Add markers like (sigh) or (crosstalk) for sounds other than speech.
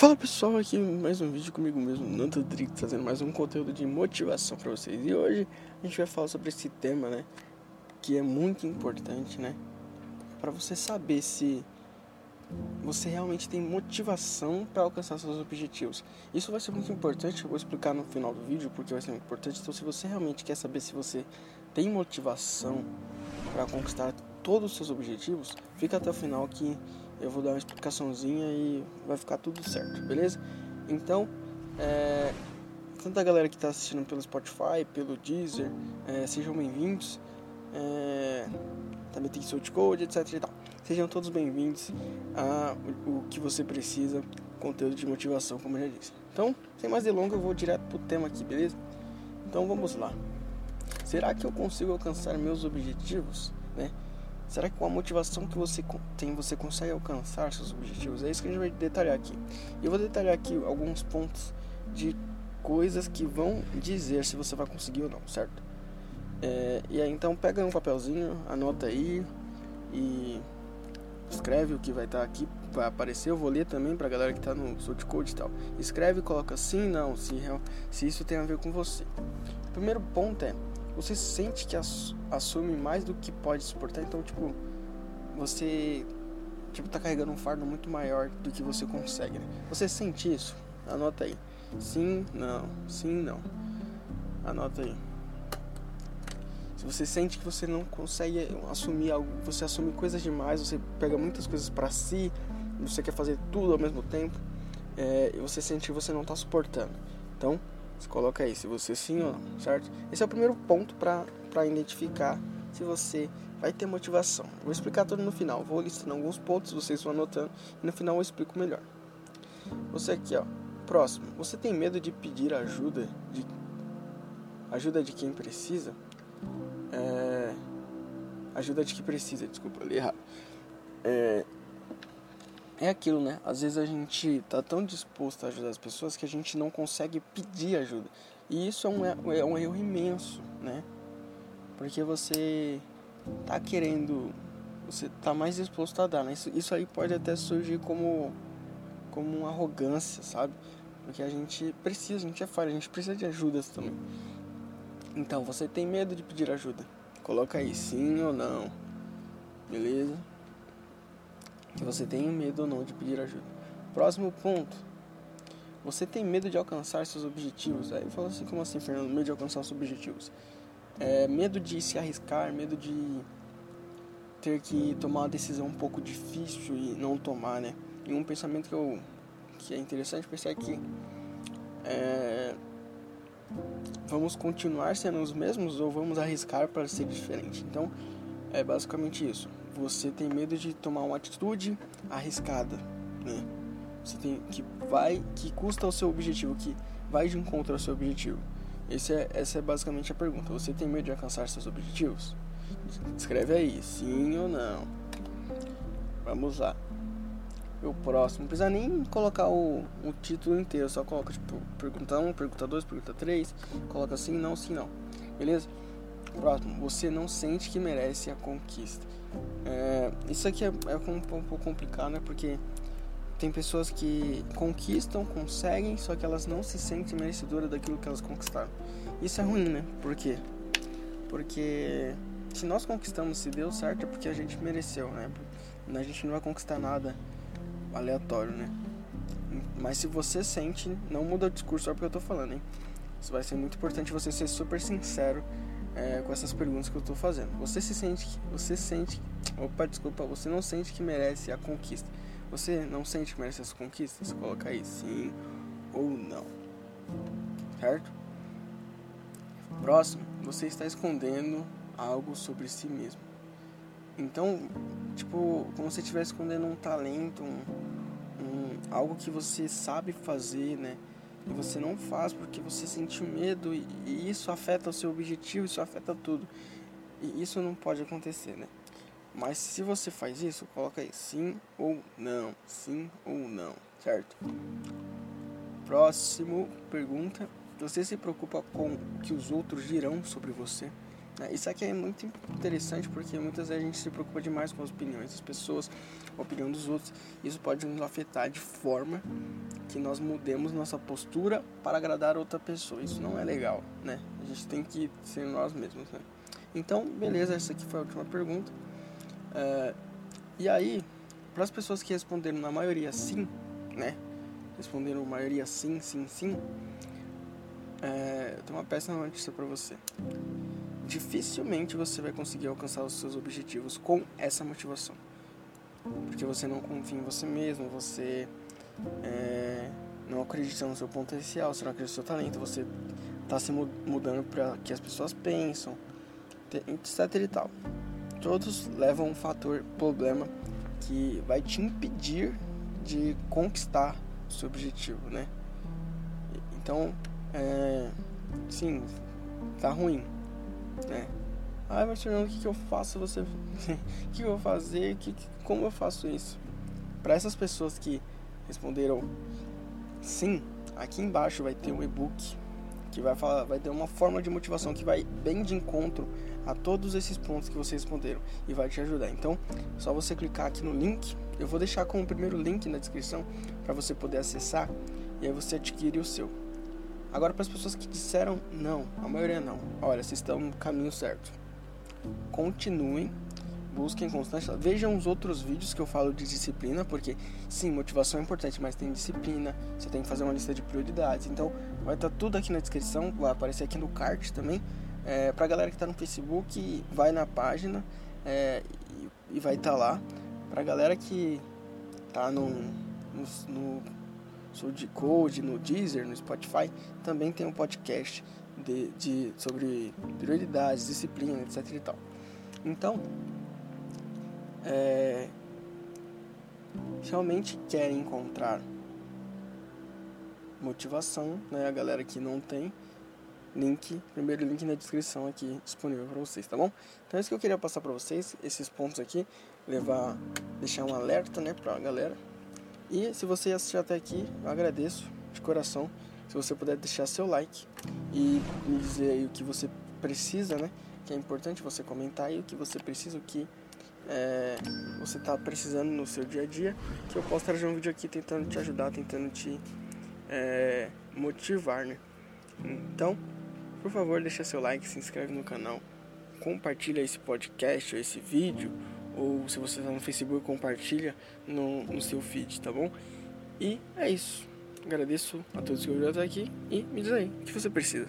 Fala pessoal, aqui mais um vídeo comigo mesmo, Nando Drick, trazendo mais um conteúdo de motivação para vocês. E hoje a gente vai falar sobre esse tema, né, que é muito importante, né, para você saber se você realmente tem motivação para alcançar seus objetivos. Isso vai ser muito importante, eu vou explicar no final do vídeo porque vai ser muito importante. Então, se você realmente quer saber se você tem motivação para conquistar todos os seus objetivos, fica até o final que eu vou dar uma explicaçãozinha e vai ficar tudo certo, beleza? Então, é, tanta galera que está assistindo pelo Spotify, pelo Deezer, é, sejam bem-vindos. É, também tem Soul Code, etc e tal. Sejam todos bem-vindos a o que você precisa, conteúdo de motivação, como eu já disse. Então, sem mais delongas, eu vou direto pro tema aqui, beleza? Então, vamos lá. Será que eu consigo alcançar meus objetivos, né? Será que com a motivação que você tem você consegue alcançar seus objetivos? É isso que a gente vai detalhar aqui. Eu vou detalhar aqui alguns pontos de coisas que vão dizer se você vai conseguir ou não, certo? É, e aí então pega um papelzinho, anota aí e escreve o que vai estar tá aqui, vai aparecer. Eu vou ler também para galera que está no Source Code e tal. Escreve coloca sim, não, se, se isso tem a ver com você. O primeiro ponto é você sente que assume mais do que pode suportar, então tipo, você tipo tá carregando um fardo muito maior do que você consegue, né? Você sente isso? Anota aí. Sim, não, sim, não. Anota aí. Se você sente que você não consegue assumir algo, você assume coisas demais, você pega muitas coisas para si, você quer fazer tudo ao mesmo tempo, é, e você sente que você não está suportando. Então, você coloca aí se você sim ou não, certo? Esse é o primeiro ponto para identificar se você vai ter motivação. Vou explicar tudo no final. Vou listando alguns pontos, vocês vão anotando e no final eu explico melhor. Você aqui, ó. Próximo. Você tem medo de pedir ajuda de ajuda de quem precisa? É, ajuda de quem precisa, desculpa, li errado. É, é aquilo, né? Às vezes a gente tá tão disposto a ajudar as pessoas que a gente não consegue pedir ajuda. E isso é um, é um erro imenso, né? Porque você tá querendo, você tá mais disposto a dar, né? Isso, isso aí pode até surgir como, como uma arrogância, sabe? Porque a gente precisa, a gente é falha, a gente precisa de ajudas também. Então, você tem medo de pedir ajuda? Coloca aí sim ou não. Beleza? Que você tem medo ou não de pedir ajuda. Próximo ponto. Você tem medo de alcançar seus objetivos. Aí eu falo assim, como assim, Fernando? Medo de alcançar seus objetivos. É, medo de se arriscar, medo de ter que tomar uma decisão um pouco difícil e não tomar, né? E um pensamento que, eu, que é interessante pensar é que é, vamos continuar sendo os mesmos ou vamos arriscar para ser diferente. Então, é basicamente isso você tem medo de tomar uma atitude arriscada, né? Você tem que vai que custa o seu objetivo, que vai de encontro ao seu objetivo. Esse é, essa é basicamente a pergunta. Você tem medo de alcançar seus objetivos? Escreve aí, sim ou não. Vamos lá. O próximo, não precisa nem colocar o, o título inteiro, só coloca tipo pergunta 1, pergunta 2, pergunta 3, coloca sim, não, sim, não. Beleza? Próximo, você não sente que merece a conquista. É, isso aqui é, é um pouco complicado, né? Porque tem pessoas que conquistam, conseguem, só que elas não se sentem merecedoras daquilo que elas conquistaram. Isso é ruim, né? Por quê? Porque se nós conquistamos, se deu certo, é porque a gente mereceu, né? A gente não vai conquistar nada aleatório, né? Mas se você sente, não muda o discurso só porque eu tô falando, hein? Isso vai ser muito importante você ser super sincero é, com essas perguntas que eu estou fazendo. Você se sente, você sente, opa, desculpa, você não sente que merece a conquista. Você não sente que merece as conquistas? Coloca aí sim ou não. Certo? Próximo, você está escondendo algo sobre si mesmo. Então, tipo, como se estivesse escondendo um talento, um, um, algo que você sabe fazer, né? E você não faz porque você sentiu medo e, e isso afeta o seu objetivo, isso afeta tudo. E isso não pode acontecer, né? Mas se você faz isso, coloca aí sim ou não, sim ou não, certo? Próximo pergunta: você se preocupa com o que os outros dirão sobre você? Né? Isso aqui é muito interessante porque muitas vezes a gente se preocupa demais com as opiniões das pessoas, a opinião dos outros. Isso pode nos afetar de forma que nós mudemos nossa postura para agradar outra pessoa. Isso não é legal, né? A gente tem que ser nós mesmos, né? Então, beleza, essa aqui foi a última pergunta. Uh, e aí, para as pessoas que responderam na maioria sim, né? Responderam maioria sim, sim, sim. É, eu tenho uma péssima notícia para você. Dificilmente você vai conseguir alcançar os seus objetivos com essa motivação. Porque você não confia em você mesmo, você é, não acredita no seu potencial, você não acredita no seu talento, você está se mudando para que as pessoas pensam, etc e tal. Todos levam um fator problema que vai te impedir de conquistar o seu objetivo, né? Então, é, sim, tá ruim, né? Mas Fernando, o que, que eu faço? Você, (laughs) o que eu vou fazer? Que, como eu faço isso? Para essas pessoas que responderam sim, aqui embaixo vai ter um e-book que vai falar, vai ter uma forma de motivação que vai bem de encontro a todos esses pontos que vocês responderam e vai te ajudar. Então, só você clicar aqui no link. Eu vou deixar como primeiro link na descrição para você poder acessar e aí você adquire o seu. Agora para as pessoas que disseram não, a maioria não. Olha, vocês estão no caminho certo. Continuem busquem constância. Vejam os outros vídeos que eu falo de disciplina, porque sim, motivação é importante, mas tem disciplina, você tem que fazer uma lista de prioridades. Então, vai estar tá tudo aqui na descrição, vai aparecer aqui no card também. É, pra galera que está no Facebook, vai na página é, e, e, vai estar tá lá. Pra galera que tá no, no, no Soul Code, no Deezer, no Spotify, também tem um podcast de, de, sobre prioridades, disciplina, etc e tal. Então, é, realmente querem encontrar motivação, né? A galera que não tem, link, primeiro link na descrição aqui disponível para vocês, tá bom? Então é isso que eu queria passar para vocês, esses pontos aqui, levar, deixar um alerta, né, pra galera. E se você assistiu até aqui, eu agradeço de coração. Se você puder deixar seu like e me dizer aí o que você precisa, né? Que é importante você comentar aí o que você precisa, o que é, você está precisando no seu dia a dia, que eu posso trazer um vídeo aqui tentando te ajudar, tentando te é, motivar, né? Então, por favor, deixa seu like, se inscreve no canal, compartilha esse podcast ou esse vídeo, ou se você está no Facebook, compartilha no, no seu feed, tá bom? E é isso. Agradeço a todos que ouviram até aqui e me diz aí o que você precisa.